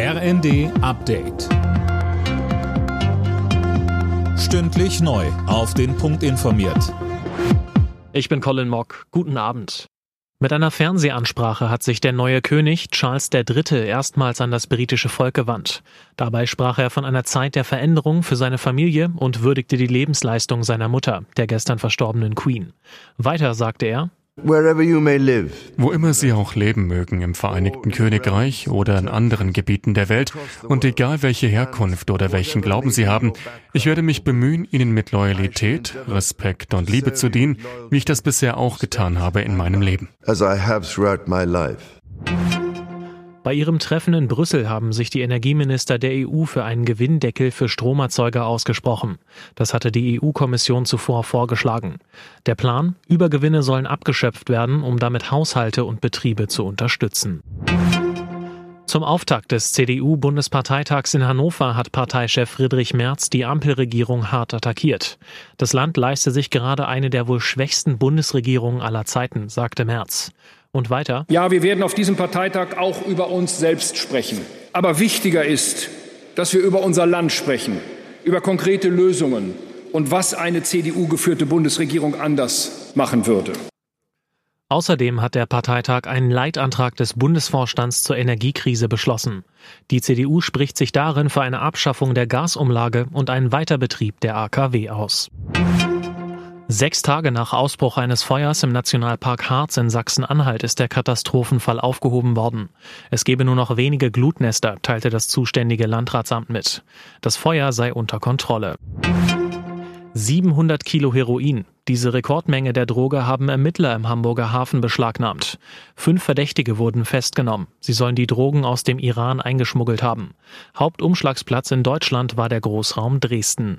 RND Update. Stündlich neu. Auf den Punkt informiert. Ich bin Colin Mock. Guten Abend. Mit einer Fernsehansprache hat sich der neue König Charles III. erstmals an das britische Volk gewandt. Dabei sprach er von einer Zeit der Veränderung für seine Familie und würdigte die Lebensleistung seiner Mutter, der gestern verstorbenen Queen. Weiter sagte er, wo immer Sie auch leben mögen, im Vereinigten Königreich oder in anderen Gebieten der Welt, und egal welche Herkunft oder welchen Glauben Sie haben, ich werde mich bemühen, Ihnen mit Loyalität, Respekt und Liebe zu dienen, wie ich das bisher auch getan habe in meinem Leben. Bei ihrem Treffen in Brüssel haben sich die Energieminister der EU für einen Gewinndeckel für Stromerzeuger ausgesprochen. Das hatte die EU-Kommission zuvor vorgeschlagen. Der Plan, Übergewinne sollen abgeschöpft werden, um damit Haushalte und Betriebe zu unterstützen. Zum Auftakt des CDU-Bundesparteitags in Hannover hat Parteichef Friedrich Merz die Ampelregierung hart attackiert. Das Land leiste sich gerade eine der wohl schwächsten Bundesregierungen aller Zeiten, sagte Merz. Und weiter. Ja, wir werden auf diesem Parteitag auch über uns selbst sprechen. Aber wichtiger ist, dass wir über unser Land sprechen, über konkrete Lösungen und was eine CDU-geführte Bundesregierung anders machen würde. Außerdem hat der Parteitag einen Leitantrag des Bundesvorstands zur Energiekrise beschlossen. Die CDU spricht sich darin für eine Abschaffung der Gasumlage und einen Weiterbetrieb der AKW aus. Sechs Tage nach Ausbruch eines Feuers im Nationalpark Harz in Sachsen-Anhalt ist der Katastrophenfall aufgehoben worden. Es gebe nur noch wenige Glutnester, teilte das zuständige Landratsamt mit. Das Feuer sei unter Kontrolle. 700 Kilo Heroin. Diese Rekordmenge der Droge haben Ermittler im Hamburger Hafen beschlagnahmt. Fünf Verdächtige wurden festgenommen. Sie sollen die Drogen aus dem Iran eingeschmuggelt haben. Hauptumschlagsplatz in Deutschland war der Großraum Dresden.